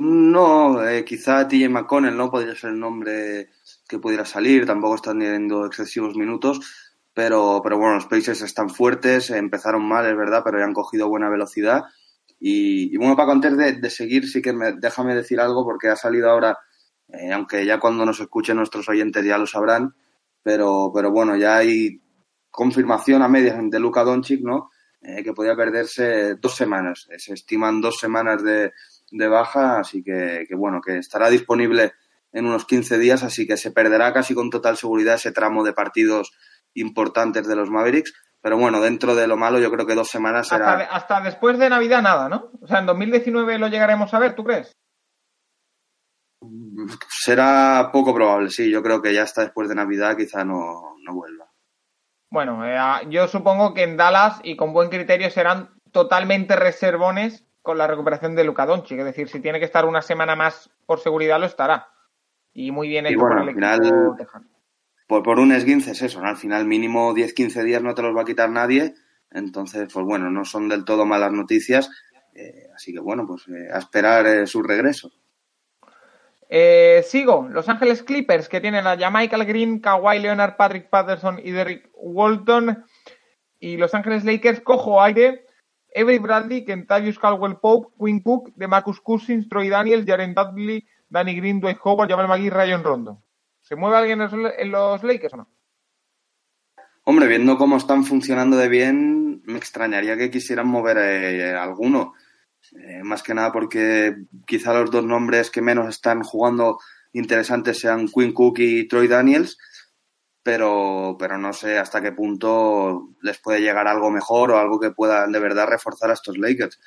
No, quizá TJ McConnell no podría ser el nombre que pudiera salir, tampoco están teniendo excesivos minutos, pero, pero bueno, los Pacers están fuertes, empezaron mal, es verdad, pero ya han cogido buena velocidad y, bueno, para antes de, seguir, sí que me, déjame decir algo porque ha salido ahora, eh, aunque ya cuando nos escuchen nuestros oyentes ya lo sabrán, pero, pero bueno, ya hay confirmación a medias de Luka Doncic, ¿no? Eh, que podía perderse dos semanas. Eh, se estiman dos semanas de, de baja, así que, que, bueno, que estará disponible en unos 15 días, así que se perderá casi con total seguridad ese tramo de partidos importantes de los Mavericks. Pero bueno, dentro de lo malo, yo creo que dos semanas será. Hasta, después de Navidad nada, ¿no? O sea, en 2019 lo llegaremos a ver, ¿tú crees? Será poco probable, sí. Yo creo que ya hasta después de Navidad quizá no, vuelva. Bueno, eh, yo supongo que en Dallas y con buen criterio serán totalmente reservones con la recuperación de Luka Doncic. Es decir, si tiene que estar una semana más por seguridad, lo estará. Y muy bien hecho por el equipo por, por un esguince es eso, ¿no? Al final mínimo 10-15 días no te los va a quitar nadie, entonces, pues bueno, no son del todo malas noticias, eh, así que bueno, pues eh, a esperar eh, su regreso. sigo, Los Ángeles Clippers, que tienen a Michael Green, Kawhi Leonard, Patrick Patterson y Derrick Walton. Y Los Ángeles Lakers, cojo aire, Avery Bradley, Kentavious Caldwell Pope, Quinn Cook, DeMarcus Cousins, Troy Daniels, Jaren Dudley, Danny Green, Dwight Howard, Jamal McGee, Ryan Rondo. ¿Se mueve alguien en los Lakers o no? Hombre, viendo cómo están funcionando de bien, me extrañaría que quisieran mover eh, alguno. Eh, más que nada porque quizá los dos nombres que menos están jugando interesantes sean Quinn Cook y Troy Daniels, pero, pero no sé hasta qué punto les puede llegar algo mejor o algo que pueda de verdad reforzar a estos Lakers.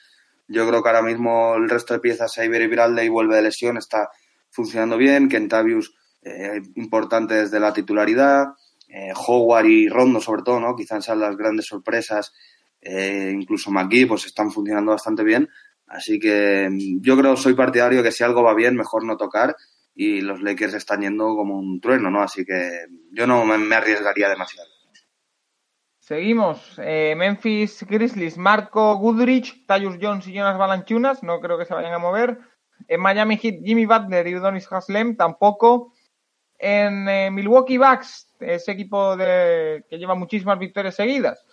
Yo creo que ahora mismo el resto de piezas, Avery Bradley vuelve de lesión, está funcionando bien, Kentavius eh, importante desde la titularidad. Eh, Howard y Rondo, sobre todo, ¿no? Quizás sean las grandes sorpresas. Eh, incluso McGee, pues están funcionando bastante bien. Así que mm, yo creo, soy partidario que si algo va bien, mejor no tocar. Y los Lakers están yendo como un trueno, ¿no? Así que yo no me, arriesgaría demasiado. Seguimos. Memphis Grizzlies, Marco Goodrich, Tyus Jones y Jonas Balanchunas. No creo que se vayan a mover. En Miami Heat, Jimmy Butler y Udonis Haslem tampoco. En eh, Milwaukee Bucks, ese equipo de, que lleva muchísimas victorias seguidas,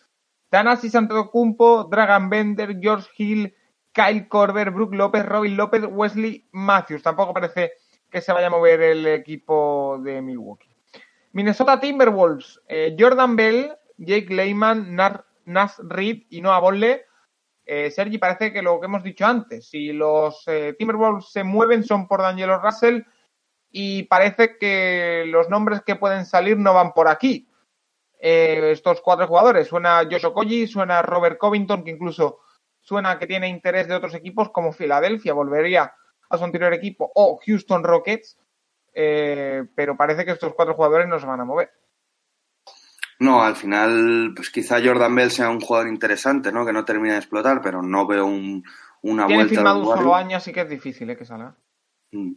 Tanasi Santocumpo, Dragan Bender, George Hill, Kyle Corber, Brook López, Robin López, Wesley Matthews. Tampoco parece que se vaya a mover el equipo de Milwaukee. Minnesota Timberwolves, eh, Jordan Bell, Jake Lehman, Nas Reed y Noah Bolle. Eh, Sergi, parece que lo que hemos dicho antes, si los Timberwolves se mueven son por Daniel Russell y parece que los nombres que pueden salir no van por aquí. Eh, estos cuatro jugadores, suena Josh Okoye, suena Robert Covington, que incluso suena que tiene interés de otros equipos como Filadelfia, volvería a su anterior equipo, o Houston Rockets, eh, pero parece que estos cuatro jugadores no se van a mover. No, al final, pues quizá Jordan Bell sea un jugador interesante, ¿no? Que no termina de explotar, pero no veo un, una Tiene vuelta. Tiene firmado un solo año, así que es difícil ¿eh? que salga.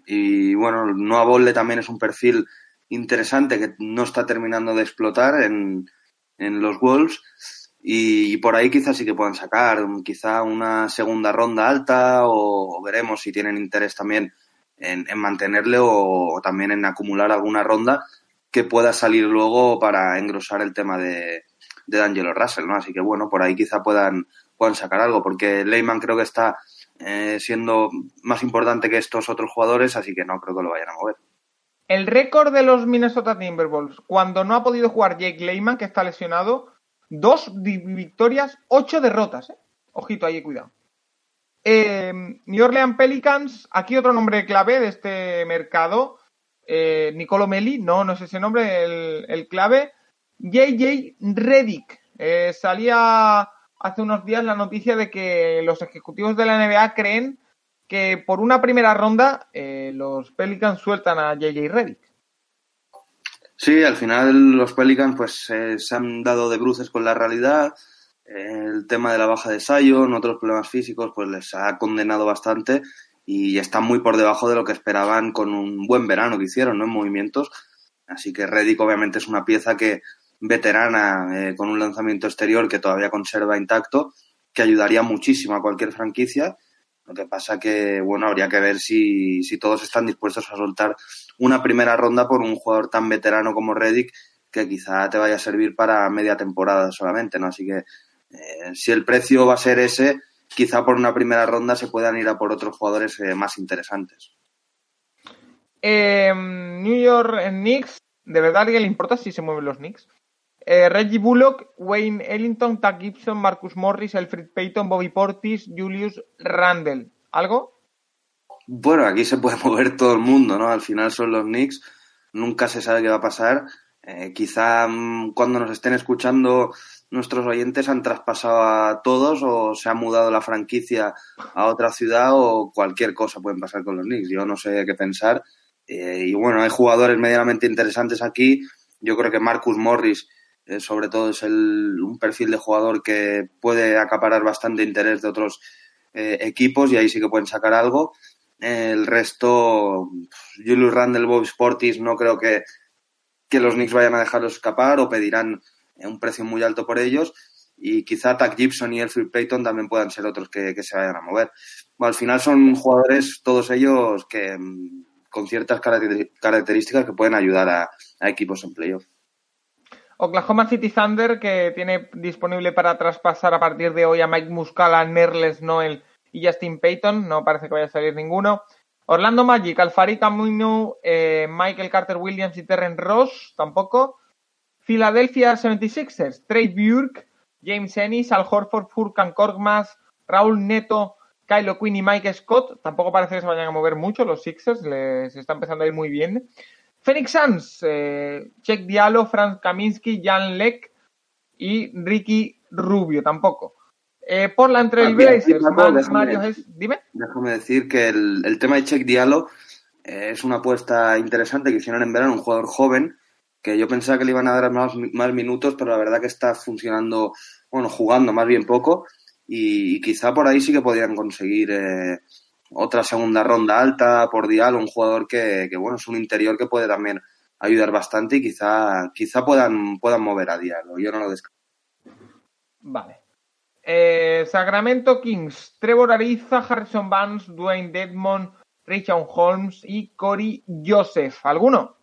Y bueno, Noah Bolle también es un perfil interesante que no está terminando de explotar en, en los Wolves. Y por ahí quizás sí que puedan sacar quizá una segunda ronda alta o, veremos si tienen interés también en, mantenerle o, también en acumular alguna ronda que pueda salir luego para engrosar el tema de, de D'Angelo Russell, ¿no? Así que bueno, por ahí quizá puedan, puedan sacar algo, porque Leyman creo que está eh, siendo más importante que estos otros jugadores, así que no creo que lo vayan a mover. El récord de los Minnesota Timberwolves, cuando no ha podido jugar Jake Leyman, que está lesionado, dos victorias, ocho derrotas. ¿eh? Ojito ahí, cuidado. Eh, New Orleans Pelicans, aquí otro nombre clave de este mercado. Eh, Nicolo no, no es ese nombre, el, clave. JJ Redick. Eh, salía hace unos días la noticia de que los ejecutivos de la NBA creen que por una primera ronda eh, los Pelicans sueltan a JJ Redick. Sí, al final los Pelicans pues eh, se han dado de bruces con la realidad. el tema de la baja de Sion, otros problemas físicos, pues les ha condenado bastante y están muy por debajo de lo que esperaban con un buen verano que hicieron, ¿no? En movimientos. Así que Reddick obviamente es una pieza que veterana eh, con un lanzamiento exterior que todavía conserva intacto, que ayudaría muchísimo a cualquier franquicia lo que pasa que, bueno, habría que ver si, si todos están dispuestos a soltar una primera ronda por un jugador tan veterano como Reddick que quizá te vaya a servir para media temporada solamente, ¿no? Así que eh, si el precio va a ser ese, quizá por una primera ronda se puedan ir a por otros jugadores eh, más interesantes. Eh, New York Knicks, ¿de verdad a alguien le importa si se mueven los Knicks? Eh, Reggie Bullock, Wayne Ellington, Tag Gibson, Marcus Morris, Alfred Payton, Bobby Portis, Julius Randle. ¿Algo? Bueno, aquí se puede mover todo el mundo, ¿no? Al final son los Knicks, nunca se sabe qué va a pasar. Eh, quizá mm, cuando nos estén escuchando nuestros oyentes han traspasado a todos o se ha mudado la franquicia a otra ciudad o cualquier cosa puede pasar con los Knicks. Yo no sé qué pensar. Eh, y bueno, hay jugadores medianamente interesantes aquí. Yo creo que Marcus Morris sobre todo es el, un perfil de jugador que puede acaparar bastante interés de otros eh, equipos y ahí sí que pueden sacar algo. el resto, Julius Randle, Bob Sportis, no creo que, que los Knicks vayan a dejarlos escapar o pedirán un precio muy alto por ellos. Y quizá Tack Gibson y Elfrid Payton también puedan ser otros que, que se vayan a mover. Al final son jugadores, todos ellos, que mm, con ciertas características que pueden ayudar a, a equipos en playoff. Oklahoma City Thunder, que tiene disponible para traspasar a partir de hoy a Mike Muscala, Nerles Noel y Justin Payton. No parece que vaya a salir ninguno. Orlando Magic, Alfari Camino, eh, Michael Carter Williams y Terren Ross, tampoco. Philadelphia 76ers, Trey Burke, James Ennis, Al Horford, Furkan Korkmaz, Raúl Neto, Kylo Quinn y Mike Scott. Tampoco parece que se vayan a mover mucho los Sixers, les está empezando a ir muy bien. Phoenix Suns, eh, Check Diallo, Franz Kaminsky, Jan Leck y Ricky Rubio, tampoco. Eh, por la entre el Blazers, Mario Dime. Déjame decir que el, tema de Check Diallo eh, es una apuesta interesante que hicieron en verano, un jugador joven, que yo pensaba que le iban a dar más, más minutos, pero la verdad que está funcionando, bueno, jugando más bien poco, y, quizá por ahí sí que podrían conseguir eh, otra segunda ronda alta por Dial, un jugador que, que, bueno, es un interior que puede también ayudar bastante y quizá, quizá puedan, puedan mover a Dial, yo no lo descarto. Vale. Eh, Sacramento Kings, Trevor Ariza, Harrison Barnes, Dwayne Dedmon, Richard Holmes y Corey Joseph. ¿Alguno?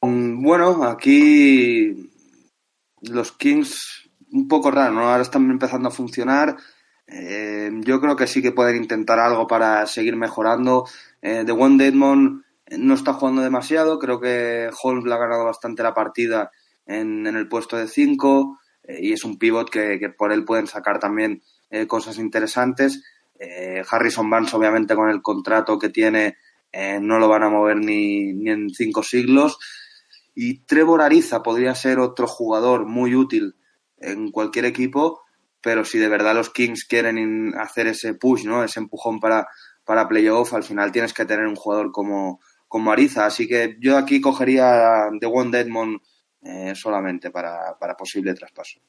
Mm, bueno, aquí los Kings un poco raro, ¿no? Ahora están empezando a funcionar. Eh, yo creo que sí que pueden intentar algo para seguir mejorando. Eh, The One Deadmon no está jugando demasiado, creo que Holmes le ha ganado bastante la partida en, el puesto de 5 eh, y es un pivot que, por él pueden sacar también eh, cosas interesantes. Eh, Harrison Barnes, obviamente, con el contrato que tiene, no lo van a mover ni en cinco siglos. Y Trevor Ariza podría ser otro jugador muy útil en cualquier equipo, pero si de verdad los Kings quieren hacer ese push, ¿no? Ese empujón para, para playoff, al final tienes que tener un jugador como, como Ariza. Así que yo aquí cogería The One Deadmond eh, solamente para, para, posible traspaso.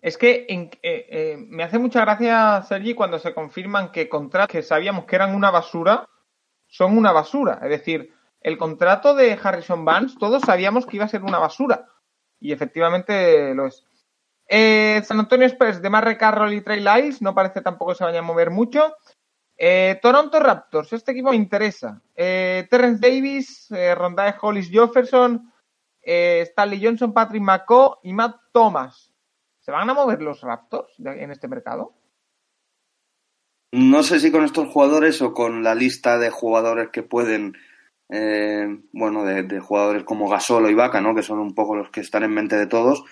Es que en, eh, eh, me hace mucha gracia, Sergi, cuando se confirman que contratos que sabíamos que eran una basura, son una basura. Es decir, el contrato de Harrison Barnes, todos sabíamos que iba a ser una basura. Y efectivamente lo es. Eh, San Antonio Spurs de Marre Carroll y Trey Lyles, no parece tampoco se vaya a mover mucho. Eh, Toronto Raptors, este equipo me interesa. Eh, Terrence Davis, Rondae Hollis Jefferson, Stanley Johnson, Patrick McCaw y Matt Thomas. ¿Se van a mover los Raptors en este mercado? No sé si con estos jugadores o con la lista de jugadores que pueden, bueno, de, jugadores como Gasol o Ibaka, ¿no? Que son un poco los que están en mente de todos,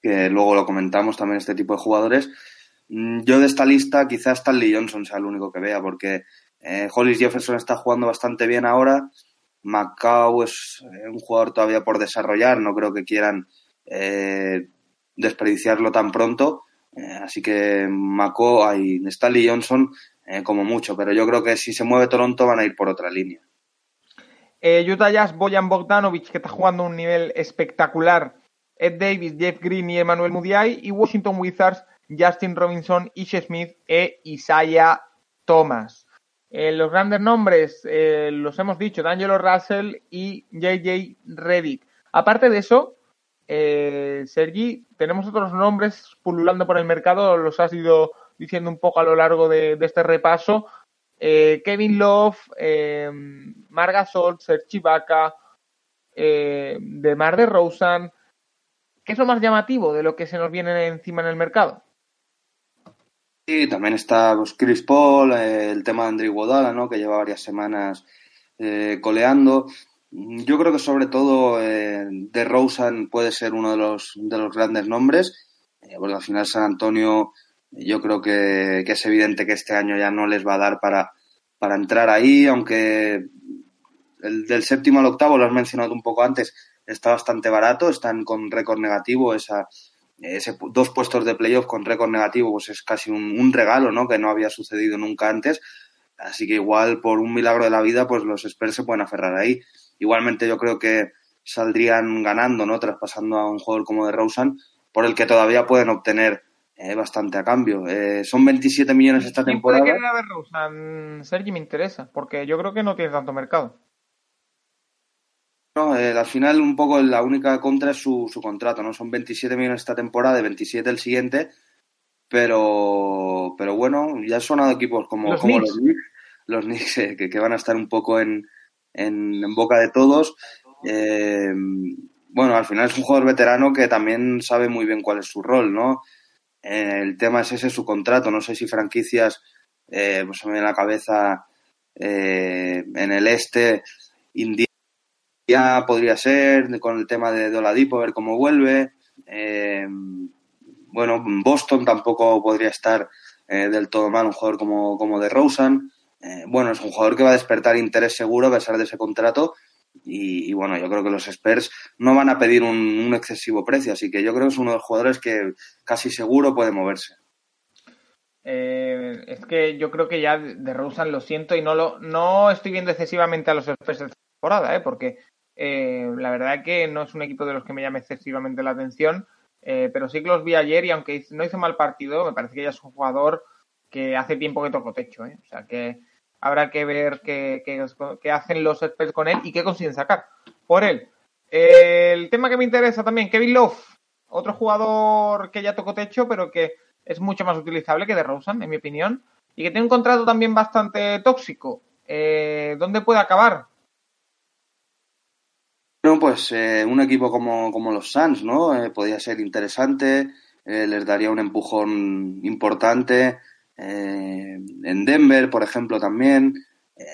que luego lo comentamos también este tipo de jugadores. Mm, yo de esta lista quizás Stanley Johnson sea el único que vea, porque eh, Hollis Jefferson está jugando bastante bien ahora. Macau es eh, un jugador todavía por desarrollar, no creo que quieran eh, desperdiciarlo tan pronto. Así que Macau hay Stanley Johnson como mucho, pero yo creo que si se mueve Toronto van a ir por otra línea. Utah Jazz, Boyan Bogdanovic, que está jugando un nivel espectacular. Ed Davis, Jeff Green y Emmanuel Mudiay. Y Washington Wizards, Justin Robinson, Ish Smith e Isaiah Thomas. Eh, los grandes nombres eh, los hemos dicho, D'Angelo Russell y JJ Reddick. Aparte de eso, eh, Sergi, tenemos otros nombres pululando por el mercado, los has ido diciendo un poco a lo largo de, este repaso. Kevin Love, Marga Sol, Sergi Vaca, de Mar de Rosen. ¿Qué es lo más llamativo de lo que se nos viene encima en el mercado? Sí, también está Chris Paul, eh, el tema de Andrew Godala, ¿no? que lleva varias semanas eh, coleando. Yo creo que sobre todo eh, de Rosen puede ser uno de los, de los grandes nombres, porque al final San Antonio yo creo que, es evidente que este año ya no les va a dar para, para entrar ahí, aunque el del séptimo al octavo, lo has mencionado un poco antes, está bastante barato, están con récord negativo, esa ese, dos puestos de playoff con récord negativo, pues es casi un, regalo, ¿no? Que no había sucedido nunca antes. Así que igual por un milagro de la vida, pues los Spurs se pueden aferrar ahí. Igualmente yo creo que saldrían ganando, ¿no? Traspasando a un jugador como de Rosen, por el que todavía pueden obtener eh, bastante a cambio. Eh, son 27 millones esta temporada. puede querer a Rosen, Sergi, me interesa, porque yo creo que no tiene tanto mercado. Eh, al final, un poco la única contra es su, su contrato, ¿no? Son 27 millones esta temporada y 27 el siguiente, pero, pero bueno, ya han sonado equipos como los como Knicks, los Knicks, los Knicks eh, que, van a estar un poco en, en, boca de todos. Eh, bueno, al final es un jugador veterano que también sabe muy bien cuál es su rol, ¿no? el tema es ese, su contrato. No sé si franquicias, pues se me viene a la cabeza en el este, India ya podría ser con el tema de Doladipo, ver cómo vuelve. Eh, bueno, Boston tampoco podría estar eh, del todo mal, un jugador como, como de Rosen. Eh, bueno, es un jugador que va a despertar interés seguro a pesar de ese contrato. Y, bueno, yo creo que los Spurs no van a pedir un, excesivo precio, así que yo creo que es uno de los jugadores que casi seguro puede moverse. es que yo creo que ya de Rosen lo siento y no lo no estoy viendo excesivamente a los Spurs esta temporada, ¿eh? porque eh, la verdad que no es un equipo de los que me llame excesivamente la atención, eh, pero sí que los vi ayer y aunque no hizo mal partido, me parece que ya es un jugador que hace tiempo que tocó techo. ¿eh? O sea que habrá que ver qué, hacen los expertos con él y qué consiguen sacar por él. el tema que me interesa también, Kevin Love, otro jugador que ya tocó techo, pero que es mucho más utilizable que de Rosen, en mi opinión, y que tiene un contrato también bastante tóxico. ¿Dónde puede acabar? Bueno, pues eh, un equipo como, como los Suns, ¿no? Eh, podría ser interesante, eh, les daría un empujón importante. en Denver, por ejemplo, también.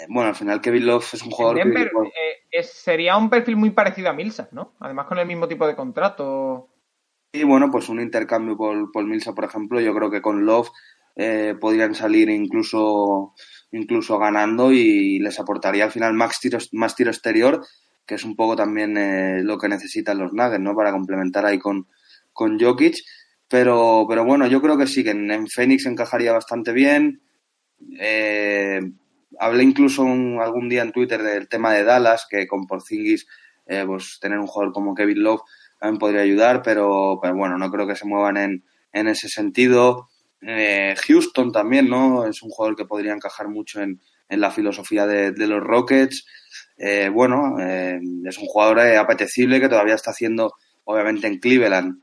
bueno, al final Kevin Love es un jugador en Denver, sería un perfil muy parecido a Millsap, ¿no? Además con el mismo tipo de contrato. Y bueno, pues un intercambio por, por Millsap, por ejemplo, yo creo que con Love podrían salir incluso incluso ganando y les aportaría al final más tiro, más tiro exterior que es un poco también eh, lo que necesitan los Nuggets, ¿no? Para complementar ahí con, con Jokic. Pero, pero bueno, yo creo que sí, que en, Phoenix encajaría bastante bien. Eh, hablé incluso algún día en Twitter del tema de Dallas, que con Porzingis, eh, pues tener un jugador como Kevin Love también podría ayudar, pero, pero bueno, no creo que se muevan en, en ese sentido. Houston también, ¿no? Es un jugador que podría encajar mucho en, en la filosofía de los Rockets. Eh, bueno, eh, es un jugador eh, apetecible que todavía está haciendo, obviamente, en Cleveland,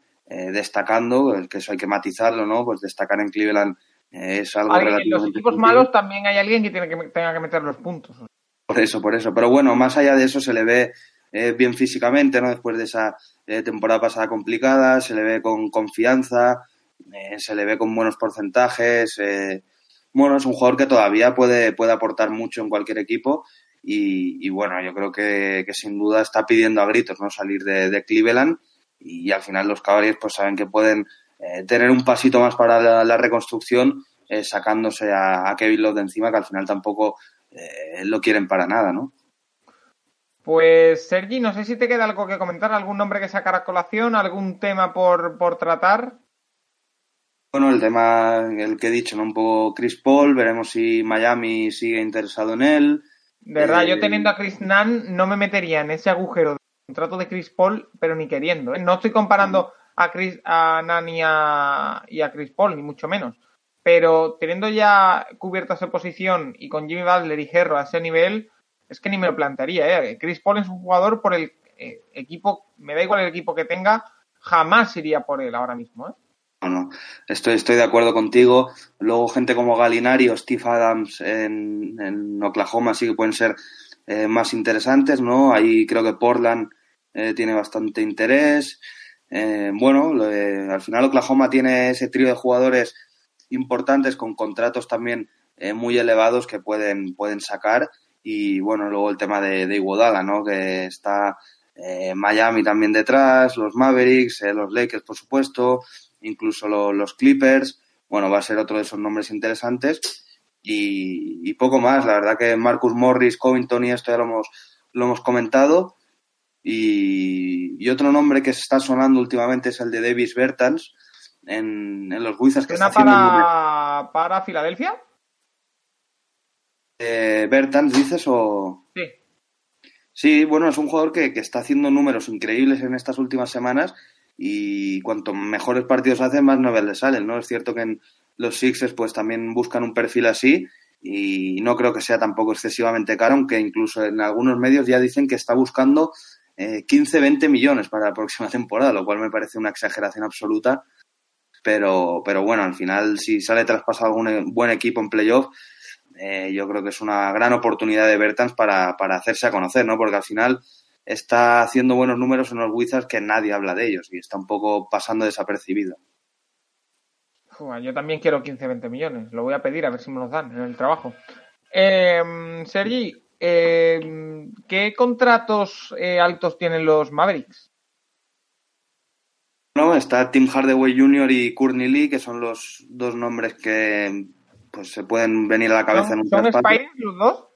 destacando, que eso hay que matizarlo, ¿no? Pues destacar en Cleveland es algo relativamente. En los equipos malos también hay alguien que, tiene que tenga que meter los puntos. Por eso, por eso. Pero bueno, más allá de eso se le ve eh, bien físicamente, ¿no? Después de esa eh, temporada pasada complicada, se le ve con confianza, eh, se le ve con buenos porcentajes. bueno, es un jugador que todavía puede, puede aportar mucho en cualquier equipo y, bueno, yo creo que, sin duda está pidiendo a gritos no salir de, Cleveland y, al final los Cavaliers pues saben que pueden tener un pasito más para la, reconstrucción sacándose a, Kevin Love de encima que al final tampoco lo quieren para nada, ¿no? Pues Sergi, no sé si te queda algo que comentar, algún nombre que sacar a colación, algún tema por, por tratar. Bueno, el tema, el que he dicho, ¿no? Un poco Chris Paul, veremos si Miami sigue interesado en él. De verdad, yo eh, teniendo a Chris Nunn no me metería en ese agujero de contrato de Chris Paul, pero ni queriendo. ¿eh? No estoy comparando a Chris, a y a, y a Chris Paul, ni mucho menos. Pero teniendo ya cubierta esa posición y con Jimmy Butler y Herro a ese nivel, es que ni me lo plantearía. ¿eh? Chris Paul es un jugador por el eh, equipo, me da igual el equipo que tenga, jamás iría por él ahora mismo. ¿eh? No, estoy, estoy de acuerdo contigo. Luego gente como Galinari o Steve Adams en, Oklahoma sí que pueden ser eh, más interesantes, ¿no? Ahí creo que Portland tiene bastante interés. bueno, al final Oklahoma tiene ese trío de jugadores importantes con contratos también muy elevados que pueden, pueden sacar y bueno, luego el tema de, de ¿no? Que está eh, Miami también detrás, los Mavericks, eh, los Lakers, por supuesto, incluso los Clippers. Bueno, va a ser otro de esos nombres interesantes. Y, poco más. La verdad que Marcus Morris, Covington y esto ya lo hemos, lo hemos comentado. Y, otro nombre que se está sonando últimamente es el de Davis Bertans en, los Wizards. Que está para, para Filadelfia? Eh, Bertans, dices, o... Sí. Sí, bueno, es un jugador que, está haciendo números increíbles en estas últimas semanas y cuanto mejores partidos hace, más novel le salen, ¿no? Es cierto que en los Sixers pues también buscan un perfil así y no creo que sea tampoco excesivamente caro, aunque incluso en algunos medios ya dicen que está buscando 15, eh, 20 millones para la próxima temporada, lo cual me parece una exageración absoluta. Pero, pero bueno, al final, si sale traspasado algún buen equipo en playoff, eh, yo creo que es una gran oportunidad de Bertans para, para hacerse a conocer, ¿no? Porque al final está haciendo buenos números en los Wizards que nadie habla de ellos y está un poco pasando desapercibido. yo también quiero 15-20 millones. Lo voy a pedir a ver si me los dan en el trabajo. Eh, Sergi, eh, ¿qué contratos eh, altos tienen los Mavericks? No, está Tim Hardaway Jr. y Courtney Lee, que son los dos nombres que pues se pueden venir a la cabeza en un ¿Son Spiring los dos?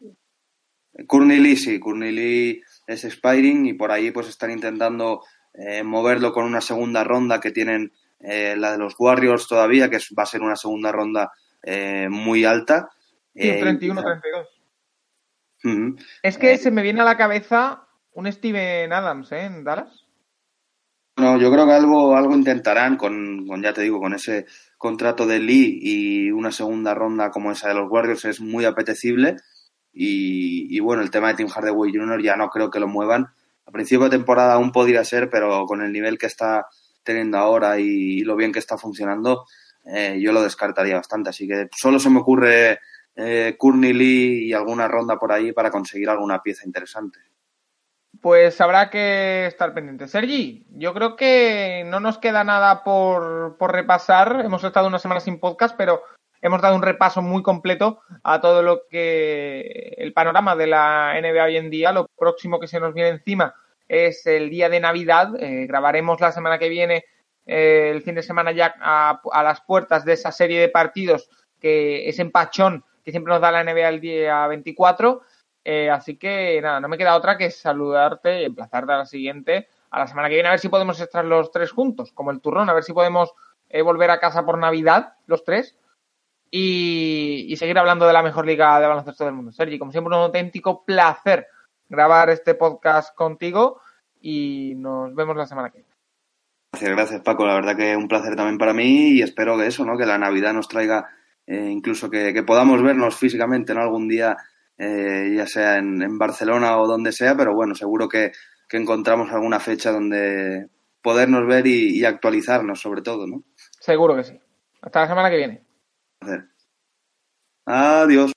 Courtney Lee, sí, Courtney Lee es Spiring y por ahí pues están intentando eh, moverlo con una segunda ronda que tienen eh, la de los Warriors todavía, que va a ser una segunda ronda eh, muy alta. Sí, 31-32. Es que se me viene a la cabeza un Steven Adams, ¿eh? En Dallas. No, yo creo que algo, algo intentarán con, con, ya te digo, con ese contrato de Lee y una segunda ronda como esa de los Warriors es muy apetecible. Y, bueno, el tema de Tim Hardaway Jr. ya no creo que lo muevan. A principio de temporada aún podría ser, pero con el nivel que está teniendo ahora y, lo bien que está funcionando, eh, yo lo descartaría bastante. Así que solo se me ocurre eh, Lee y alguna ronda por ahí para conseguir alguna pieza interesante pues habrá que estar pendiente. Sergi, yo creo que no nos queda nada por, repasar. Hemos estado una semana sin podcast, pero hemos dado un repaso muy completo a todo lo que el panorama de la NBA hoy en día. Lo próximo que se nos viene encima es el día de Navidad. Eh, grabaremos la semana que viene, eh, el fin de semana ya a, las puertas de esa serie de partidos que es empachón que siempre nos da la NBA el día 24. Eh, así que nada, no me queda otra que saludarte y emplazarte a la siguiente, a la semana que viene, a ver si podemos estar los tres juntos, como el turrón, a ver si podemos volver a casa por Navidad, los tres, y, seguir hablando de la mejor liga de baloncesto del mundo. Sergi, como siempre, un auténtico placer grabar este podcast contigo y nos vemos la semana que viene. Gracias, gracias Paco, la verdad que un placer también para mí y espero que eso, ¿no? Que la Navidad nos traiga eh, incluso que, que, podamos vernos físicamente, ¿no? Algún día eh, ya sea en, Barcelona o donde sea, pero bueno, seguro que, encontramos alguna fecha donde podernos ver y, actualizarnos sobre todo, ¿no? Seguro que sí. Hasta la semana que viene. Adiós.